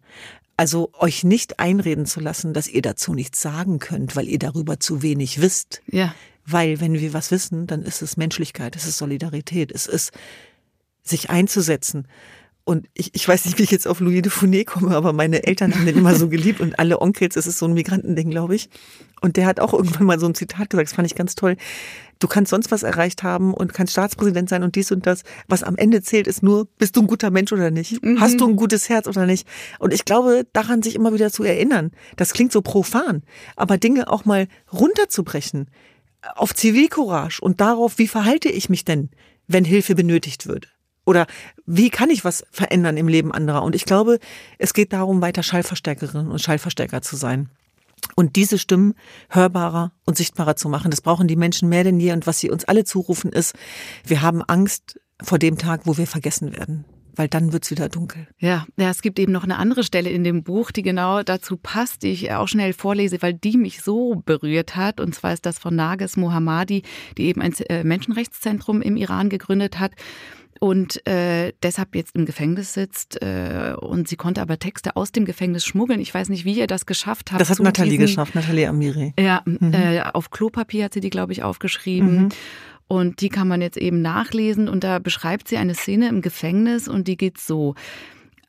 A: Also euch nicht einreden zu lassen, dass ihr dazu nichts sagen könnt, weil ihr darüber zu wenig wisst.
B: Ja.
A: Weil wenn wir was wissen, dann ist es Menschlichkeit, es ist Solidarität, es ist sich einzusetzen. Und ich, ich weiß nicht, wie ich jetzt auf Louis de Funès komme, aber meine Eltern haben den immer so geliebt und alle Onkels, es ist so ein Migrantending, glaube ich. Und der hat auch irgendwann mal so ein Zitat gesagt, das fand ich ganz toll du kannst sonst was erreicht haben und kannst Staatspräsident sein und dies und das. Was am Ende zählt, ist nur, bist du ein guter Mensch oder nicht? Mhm. Hast du ein gutes Herz oder nicht? Und ich glaube, daran sich immer wieder zu erinnern, das klingt so profan, aber Dinge auch mal runterzubrechen auf Zivilcourage und darauf, wie verhalte ich mich denn, wenn Hilfe benötigt wird? Oder wie kann ich was verändern im Leben anderer? Und ich glaube, es geht darum, weiter Schallverstärkerin und Schallverstärker zu sein. Und diese Stimmen hörbarer und sichtbarer zu machen, das brauchen die Menschen mehr denn je. Und was sie uns alle zurufen ist, wir haben Angst vor dem Tag, wo wir vergessen werden weil dann wird's wieder dunkel.
B: Ja, ja, es gibt eben noch eine andere Stelle in dem Buch, die genau dazu passt, die ich auch schnell vorlese, weil die mich so berührt hat. Und zwar ist das von Nages Mohammadi, die eben ein äh, Menschenrechtszentrum im Iran gegründet hat und äh, deshalb jetzt im Gefängnis sitzt äh, und sie konnte aber Texte aus dem Gefängnis schmuggeln. Ich weiß nicht, wie ihr das geschafft habt.
A: Das hat Nathalie diesen, geschafft, Nathalie Amiri.
B: Ja, mhm. äh, auf Klopapier hat sie die, glaube ich, aufgeschrieben. Mhm. Und die kann man jetzt eben nachlesen und da beschreibt sie eine Szene im Gefängnis und die geht so.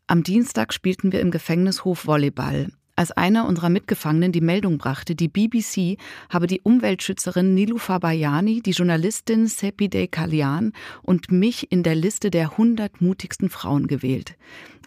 B: Am Dienstag spielten wir im Gefängnishof Volleyball als einer unserer Mitgefangenen die Meldung brachte, die BBC habe die Umweltschützerin Niloufer Bayani, die Journalistin Sepideh Kalyan und mich in der Liste der 100 mutigsten Frauen gewählt.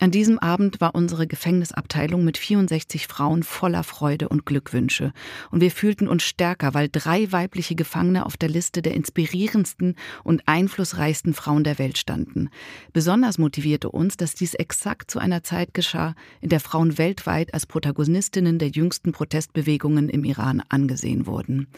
B: An diesem Abend war unsere Gefängnisabteilung mit 64 Frauen voller Freude und Glückwünsche. Und wir fühlten uns stärker, weil drei weibliche Gefangene auf der Liste der inspirierendsten und einflussreichsten Frauen der Welt standen. Besonders motivierte uns, dass dies exakt zu einer Zeit geschah, in der Frauen weltweit als Protagonistinnen der jüngsten Protestbewegungen im Iran angesehen wurden.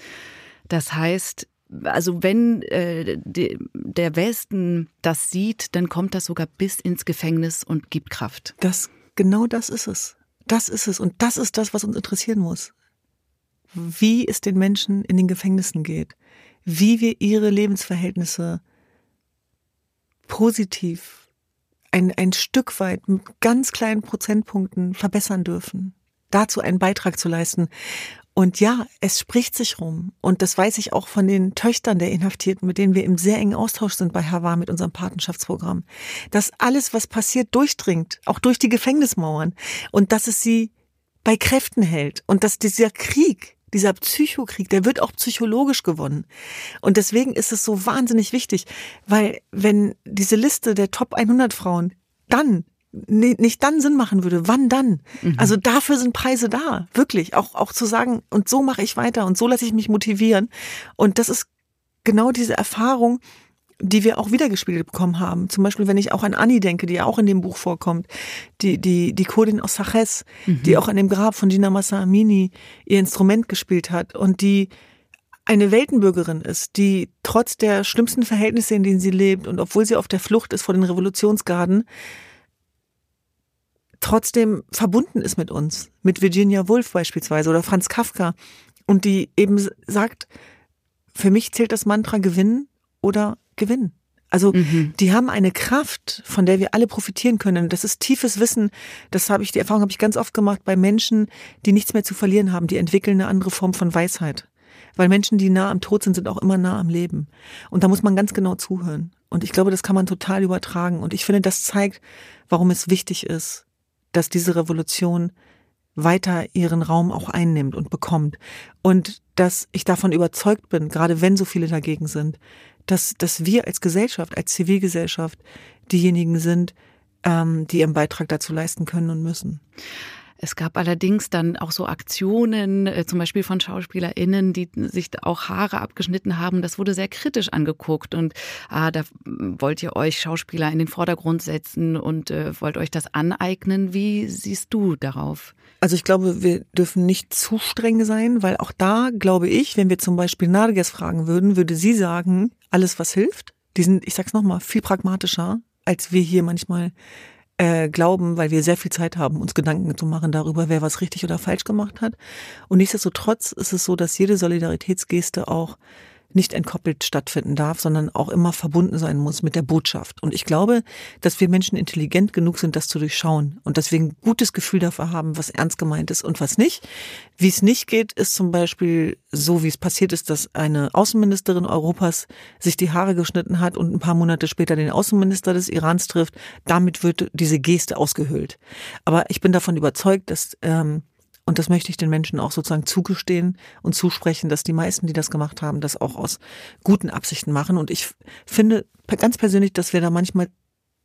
B: Das heißt, also wenn äh, de, der Westen das sieht, dann kommt das sogar bis ins Gefängnis und gibt Kraft.
A: Das genau das ist es. Das ist es und das ist das, was uns interessieren muss. Wie es den Menschen in den Gefängnissen geht, wie wir ihre Lebensverhältnisse positiv ein, ein Stück weit mit ganz kleinen Prozentpunkten verbessern dürfen dazu einen Beitrag zu leisten. Und ja, es spricht sich rum. Und das weiß ich auch von den Töchtern der Inhaftierten, mit denen wir im sehr engen Austausch sind bei Havar mit unserem Patenschaftsprogramm. Dass alles, was passiert, durchdringt, auch durch die Gefängnismauern. Und dass es sie bei Kräften hält. Und dass dieser Krieg, dieser Psychokrieg, der wird auch psychologisch gewonnen. Und deswegen ist es so wahnsinnig wichtig, weil wenn diese Liste der Top 100 Frauen dann nicht dann Sinn machen würde, wann dann? Mhm. Also dafür sind Preise da, wirklich. Auch, auch zu sagen, und so mache ich weiter und so lasse ich mich motivieren. Und das ist genau diese Erfahrung, die wir auch wiedergespiegelt bekommen haben. Zum Beispiel, wenn ich auch an Annie denke, die ja auch in dem Buch vorkommt, die, die, die Kurdin aus Saches, mhm. die auch an dem Grab von Gina Massa Amini ihr Instrument gespielt hat und die eine Weltenbürgerin ist, die trotz der schlimmsten Verhältnisse, in denen sie lebt und obwohl sie auf der Flucht ist vor den Revolutionsgarden, trotzdem verbunden ist mit uns, mit Virginia Woolf beispielsweise oder Franz Kafka und die eben sagt, für mich zählt das Mantra gewinnen oder gewinnen. Also mhm. die haben eine Kraft, von der wir alle profitieren können. Das ist tiefes Wissen. Das habe ich, die Erfahrung habe ich ganz oft gemacht bei Menschen, die nichts mehr zu verlieren haben. Die entwickeln eine andere Form von Weisheit. Weil Menschen, die nah am Tod sind, sind auch immer nah am Leben. Und da muss man ganz genau zuhören. Und ich glaube, das kann man total übertragen. Und ich finde, das zeigt, warum es wichtig ist, dass diese Revolution weiter ihren Raum auch einnimmt und bekommt. Und dass ich davon überzeugt bin, gerade wenn so viele dagegen sind, dass, dass wir als Gesellschaft, als Zivilgesellschaft diejenigen sind, ähm, die ihren Beitrag dazu leisten können und müssen.
B: Es gab allerdings dann auch so Aktionen, äh, zum Beispiel von SchauspielerInnen, die sich auch Haare abgeschnitten haben. Das wurde sehr kritisch angeguckt und ah, da wollt ihr euch Schauspieler in den Vordergrund setzen und äh, wollt euch das aneignen. Wie siehst du darauf?
A: Also ich glaube, wir dürfen nicht zu streng sein, weil auch da glaube ich, wenn wir zum Beispiel Narges fragen würden, würde sie sagen, alles was hilft. Die sind, ich sag's nochmal, viel pragmatischer, als wir hier manchmal äh, glauben, weil wir sehr viel Zeit haben, uns Gedanken zu machen darüber, wer was richtig oder falsch gemacht hat. Und nichtsdestotrotz ist es so, dass jede Solidaritätsgeste auch nicht entkoppelt stattfinden darf, sondern auch immer verbunden sein muss mit der Botschaft. Und ich glaube, dass wir Menschen intelligent genug sind, das zu durchschauen und wir ein gutes Gefühl dafür haben, was ernst gemeint ist und was nicht. Wie es nicht geht, ist zum Beispiel so, wie es passiert ist, dass eine Außenministerin Europas sich die Haare geschnitten hat und ein paar Monate später den Außenminister des Irans trifft. Damit wird diese Geste ausgehöhlt. Aber ich bin davon überzeugt, dass ähm, und das möchte ich den Menschen auch sozusagen zugestehen und zusprechen, dass die meisten, die das gemacht haben, das auch aus guten Absichten machen. Und ich finde ganz persönlich, dass wir da manchmal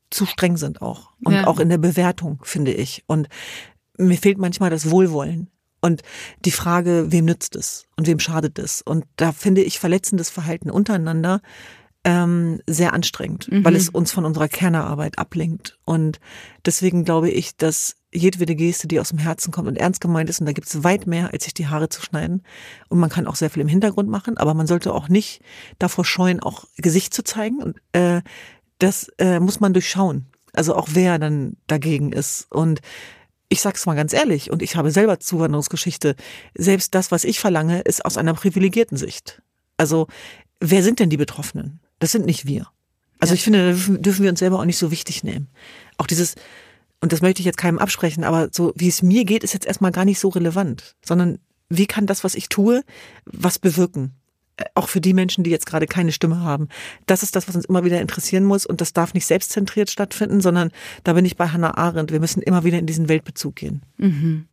A: zu streng sind auch. Und ja. auch in der Bewertung, finde ich. Und mir fehlt manchmal das Wohlwollen. Und die Frage, wem nützt es und wem schadet es? Und da finde ich verletzendes Verhalten untereinander ähm, sehr anstrengend, mhm. weil es uns von unserer Kernarbeit ablenkt. Und deswegen glaube ich, dass jedwede Geste, die aus dem Herzen kommt und ernst gemeint ist, und da gibt es weit mehr, als sich die Haare zu schneiden. Und man kann auch sehr viel im Hintergrund machen, aber man sollte auch nicht davor scheuen, auch Gesicht zu zeigen. Und äh, das äh, muss man durchschauen. Also auch wer dann dagegen ist. Und ich sag's mal ganz ehrlich, und ich habe selber Zuwanderungsgeschichte, selbst das, was ich verlange, ist aus einer privilegierten Sicht. Also wer sind denn die Betroffenen? Das sind nicht wir. Also ja. ich finde, da dürfen wir uns selber auch nicht so wichtig nehmen. Auch dieses, und das möchte ich jetzt keinem absprechen, aber so wie es mir geht, ist jetzt erstmal gar nicht so relevant, sondern wie kann das, was ich tue, was bewirken? Auch für die Menschen, die jetzt gerade keine Stimme haben. Das ist das, was uns immer wieder interessieren muss und das darf nicht selbstzentriert stattfinden, sondern da bin ich bei Hannah Arendt. Wir müssen immer wieder in diesen Weltbezug gehen.
B: Mhm.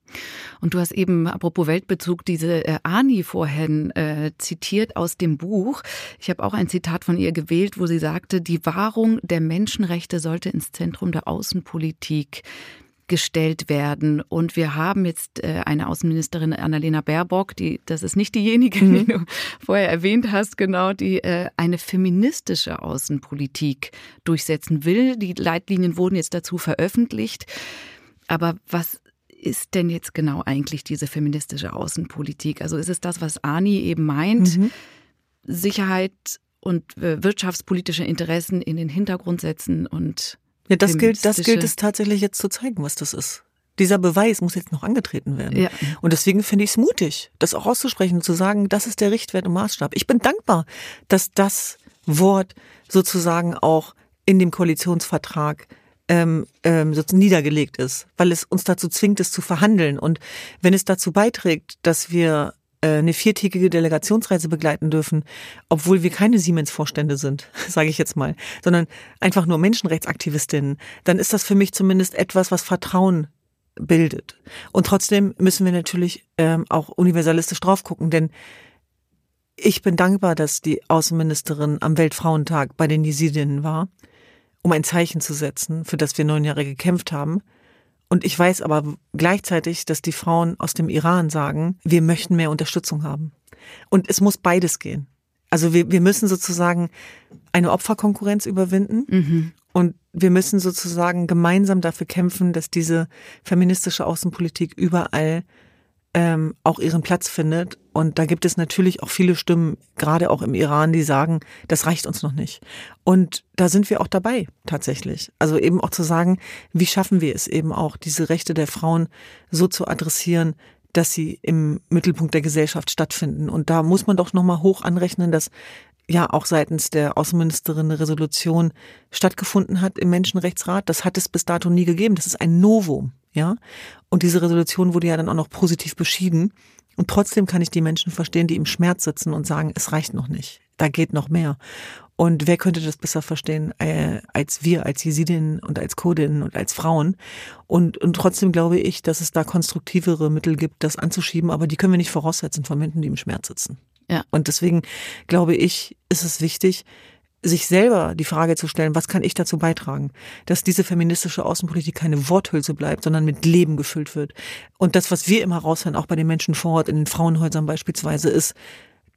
B: Und du hast eben, apropos Weltbezug, diese äh, Ani vorhin äh, zitiert aus dem Buch. Ich habe auch ein Zitat von ihr gewählt, wo sie sagte, die Wahrung der Menschenrechte sollte ins Zentrum der Außenpolitik gestellt werden. Und wir haben jetzt äh, eine Außenministerin, Annalena Baerbock, die, das ist nicht diejenige, mhm. die du vorher erwähnt hast, genau, die äh, eine feministische Außenpolitik durchsetzen will. Die Leitlinien wurden jetzt dazu veröffentlicht. Aber was ist denn jetzt genau eigentlich diese feministische Außenpolitik? Also ist es das, was Ani eben meint, mhm. Sicherheit und äh, wirtschaftspolitische Interessen in den Hintergrund setzen und
A: ja, das gilt, das gilt es tatsächlich jetzt zu zeigen, was das ist. Dieser Beweis muss jetzt noch angetreten werden. Ja. Und deswegen finde ich es mutig, das auch auszusprechen und zu sagen, das ist der Richtwert und Maßstab. Ich bin dankbar, dass das Wort sozusagen auch in dem Koalitionsvertrag ähm, ähm, sozusagen niedergelegt ist, weil es uns dazu zwingt, es zu verhandeln. Und wenn es dazu beiträgt, dass wir eine viertägige Delegationsreise begleiten dürfen, obwohl wir keine Siemens-Vorstände sind, sage ich jetzt mal, sondern einfach nur Menschenrechtsaktivistinnen, dann ist das für mich zumindest etwas, was Vertrauen bildet. Und trotzdem müssen wir natürlich ähm, auch universalistisch drauf gucken, denn ich bin dankbar, dass die Außenministerin am Weltfrauentag bei den Jesidinnen war um ein Zeichen zu setzen, für das wir neun Jahre gekämpft haben. Und ich weiß aber gleichzeitig, dass die Frauen aus dem Iran sagen, wir möchten mehr Unterstützung haben. Und es muss beides gehen. Also wir, wir müssen sozusagen eine Opferkonkurrenz überwinden mhm. und wir müssen sozusagen gemeinsam dafür kämpfen, dass diese feministische Außenpolitik überall ähm, auch ihren Platz findet. Und da gibt es natürlich auch viele Stimmen, gerade auch im Iran, die sagen, das reicht uns noch nicht. Und da sind wir auch dabei, tatsächlich. Also eben auch zu sagen, wie schaffen wir es eben auch, diese Rechte der Frauen so zu adressieren, dass sie im Mittelpunkt der Gesellschaft stattfinden. Und da muss man doch nochmal hoch anrechnen, dass ja auch seitens der Außenministerin eine Resolution stattgefunden hat im Menschenrechtsrat. Das hat es bis dato nie gegeben. Das ist ein Novum ja. Und diese Resolution wurde ja dann auch noch positiv beschieden. Und trotzdem kann ich die Menschen verstehen, die im Schmerz sitzen und sagen, es reicht noch nicht. Da geht noch mehr. Und wer könnte das besser verstehen äh, als wir, als Jesidinnen und als Kurdinnen und als Frauen? Und, und trotzdem glaube ich, dass es da konstruktivere Mittel gibt, das anzuschieben, aber die können wir nicht voraussetzen von Menschen, die im Schmerz sitzen. Ja. Und deswegen glaube ich, ist es wichtig, sich selber die Frage zu stellen, was kann ich dazu beitragen, dass diese feministische Außenpolitik keine Worthülse bleibt, sondern mit Leben gefüllt wird. Und das, was wir immer raushören, auch bei den Menschen vor Ort, in den Frauenhäusern beispielsweise, ist,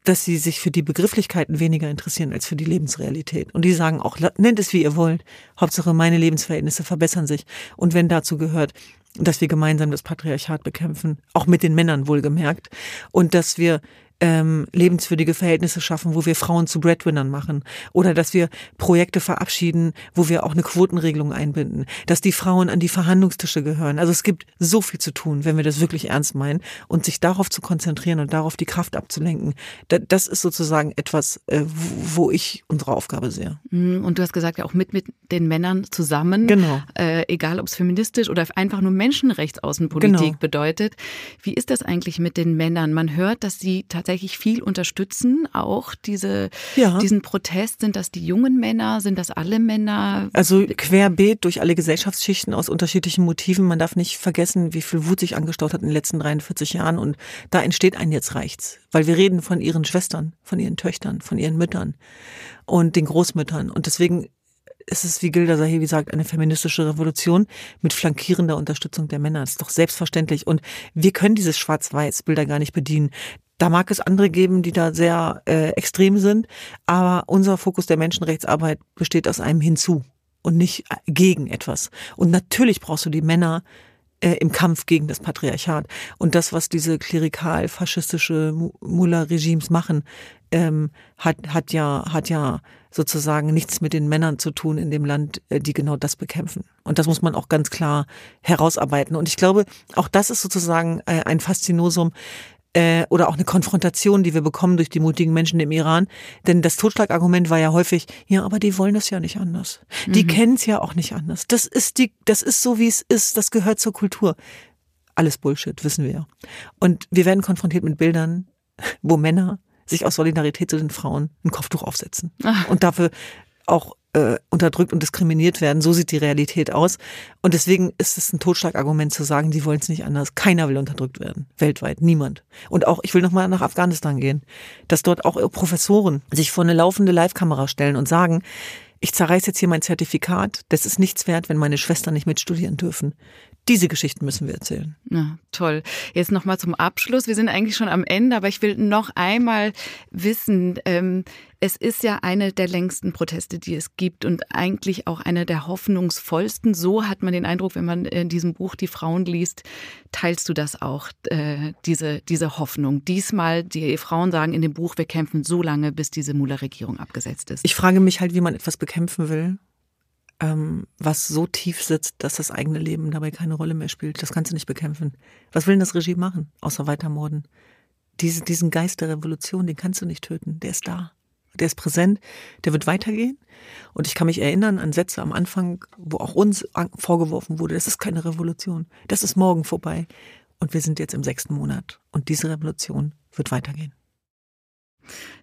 A: dass sie sich für die Begrifflichkeiten weniger interessieren als für die Lebensrealität. Und die sagen auch, nennt es wie ihr wollt, Hauptsache meine Lebensverhältnisse verbessern sich. Und wenn dazu gehört, dass wir gemeinsam das Patriarchat bekämpfen, auch mit den Männern wohlgemerkt, und dass wir ähm, lebenswürdige Verhältnisse schaffen, wo wir Frauen zu Breadwinnern machen oder dass wir Projekte verabschieden, wo wir auch eine Quotenregelung einbinden, dass die Frauen an die Verhandlungstische gehören. Also es gibt so viel zu tun, wenn wir das wirklich ernst meinen und sich darauf zu konzentrieren und darauf die Kraft abzulenken. Das ist sozusagen etwas, äh, wo ich unsere Aufgabe sehe.
B: Mhm, und du hast gesagt, ja auch mit mit den Männern zusammen,
A: genau.
B: äh, egal ob es feministisch oder einfach nur Menschenrechtsaußenpolitik genau. bedeutet. Wie ist das eigentlich mit den Männern? Man hört, dass sie tatsächlich tatsächlich viel unterstützen, auch diese, ja. diesen Protest. Sind das die jungen Männer? Sind das alle Männer?
A: Also querbeet durch alle Gesellschaftsschichten aus unterschiedlichen Motiven. Man darf nicht vergessen, wie viel Wut sich angestaut hat in den letzten 43 Jahren. Und da entsteht ein jetzt reicht's. Weil wir reden von ihren Schwestern, von ihren Töchtern, von ihren Müttern und den Großmüttern. Und deswegen ist es, wie Gilda Sahevi sagt, eine feministische Revolution mit flankierender Unterstützung der Männer. Das ist doch selbstverständlich. Und wir können dieses Schwarz-Weiß-Bilder gar nicht bedienen. Da mag es andere geben, die da sehr äh, extrem sind, aber unser Fokus der Menschenrechtsarbeit besteht aus einem Hinzu und nicht äh, gegen etwas. Und natürlich brauchst du die Männer äh, im Kampf gegen das Patriarchat. Und das, was diese klerikal-faschistische Mullah-Regimes machen, ähm, hat, hat ja, hat ja sozusagen nichts mit den Männern zu tun in dem Land, äh, die genau das bekämpfen. Und das muss man auch ganz klar herausarbeiten. Und ich glaube, auch das ist sozusagen äh, ein Faszinosum, äh, oder auch eine Konfrontation, die wir bekommen durch die mutigen Menschen im Iran. Denn das Totschlagargument war ja häufig, ja, aber die wollen das ja nicht anders. Die mhm. kennen es ja auch nicht anders. Das ist die, das ist so, wie es ist. Das gehört zur Kultur. Alles Bullshit, wissen wir ja. Und wir werden konfrontiert mit Bildern, wo Männer sich aus Solidarität zu den Frauen ein Kopftuch aufsetzen. Ach. Und dafür auch äh, unterdrückt und diskriminiert werden. So sieht die Realität aus. Und deswegen ist es ein Totschlagargument zu sagen, die wollen es nicht anders. Keiner will unterdrückt werden. Weltweit. Niemand. Und auch, ich will nochmal nach Afghanistan gehen, dass dort auch Professoren sich vor eine laufende Live-Kamera stellen und sagen, ich zerreiß jetzt hier mein Zertifikat, das ist nichts wert, wenn meine Schwestern nicht mitstudieren dürfen. Diese Geschichten müssen wir erzählen.
B: Ja, toll. Jetzt nochmal zum Abschluss. Wir sind eigentlich schon am Ende, aber ich will noch einmal wissen, ähm, es ist ja eine der längsten Proteste, die es gibt und eigentlich auch eine der hoffnungsvollsten. So hat man den Eindruck, wenn man in diesem Buch Die Frauen liest, teilst du das auch, äh, diese, diese Hoffnung. Diesmal, die Frauen sagen in dem Buch, wir kämpfen so lange, bis diese Muller-Regierung abgesetzt ist.
A: Ich frage mich halt, wie man etwas bekämpfen will ähm, was so tief sitzt, dass das eigene Leben dabei keine Rolle mehr spielt. Das kannst du nicht bekämpfen. Was will denn das Regime machen, außer weitermorden? Diese, diesen Geist der Revolution, den kannst du nicht töten. Der ist da. Der ist präsent. Der wird weitergehen. Und ich kann mich erinnern an Sätze am Anfang, wo auch uns vorgeworfen wurde, das ist keine Revolution. Das ist morgen vorbei. Und wir sind jetzt im sechsten Monat. Und diese Revolution wird weitergehen.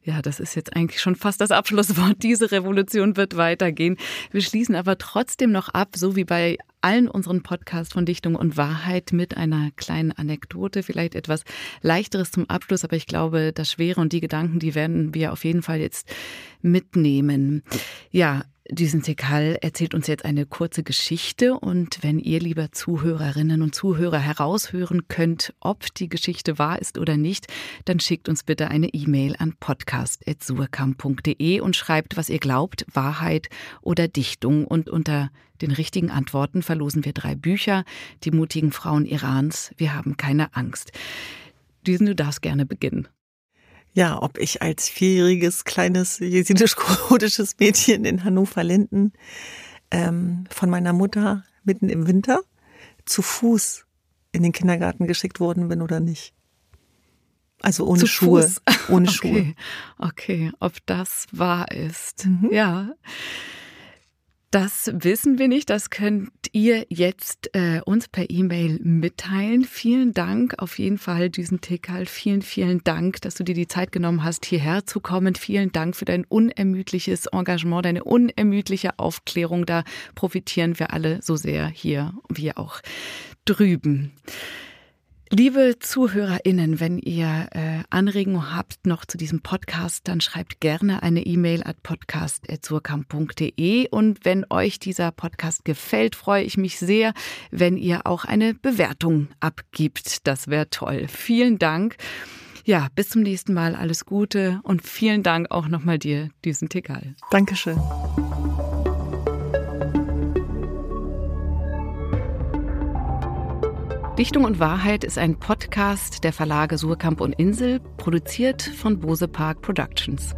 B: Ja, das ist jetzt eigentlich schon fast das Abschlusswort. Diese Revolution wird weitergehen. Wir schließen aber trotzdem noch ab, so wie bei allen unseren Podcasts von Dichtung und Wahrheit mit einer kleinen Anekdote, vielleicht etwas leichteres zum Abschluss, aber ich glaube, das Schwere und die Gedanken, die werden wir auf jeden Fall jetzt mitnehmen. Ja, diesen Tekal erzählt uns jetzt eine kurze Geschichte und wenn ihr, lieber Zuhörerinnen und Zuhörer, heraushören könnt, ob die Geschichte wahr ist oder nicht, dann schickt uns bitte eine E-Mail an podcast.surkamp.de und schreibt, was ihr glaubt, Wahrheit oder Dichtung. Und unter den richtigen Antworten verlosen wir drei Bücher, Die mutigen Frauen Irans, Wir haben keine Angst. Diesen, du darfst gerne beginnen
A: ja, ob ich als vierjähriges kleines jesidisch-kurdisches Mädchen in Hannover-Linden ähm, von meiner Mutter mitten im Winter zu Fuß in den Kindergarten geschickt worden bin oder nicht. Also ohne zu Schuhe. Fuß. Ohne
B: okay.
A: Schuhe.
B: Okay, ob das wahr ist. Mhm. Ja. Das wissen wir nicht. Das könnt ihr jetzt äh, uns per E-Mail mitteilen. Vielen Dank auf jeden Fall, diesen Tekal. Vielen, vielen Dank, dass du dir die Zeit genommen hast, hierher zu kommen. Vielen Dank für dein unermüdliches Engagement, deine unermüdliche Aufklärung. Da profitieren wir alle so sehr hier, wir auch drüben. Liebe ZuhörerInnen, wenn ihr äh, Anregungen habt noch zu diesem Podcast, dann schreibt gerne eine E-Mail at podcast.surkamp.de und wenn euch dieser Podcast gefällt, freue ich mich sehr, wenn ihr auch eine Bewertung abgibt. Das wäre toll. Vielen Dank. Ja, bis zum nächsten Mal. Alles Gute und vielen Dank auch nochmal dir, diesen Tikal.
A: Dankeschön.
B: Dichtung und Wahrheit ist ein Podcast der Verlage Surkamp und Insel, produziert von Bose Park Productions.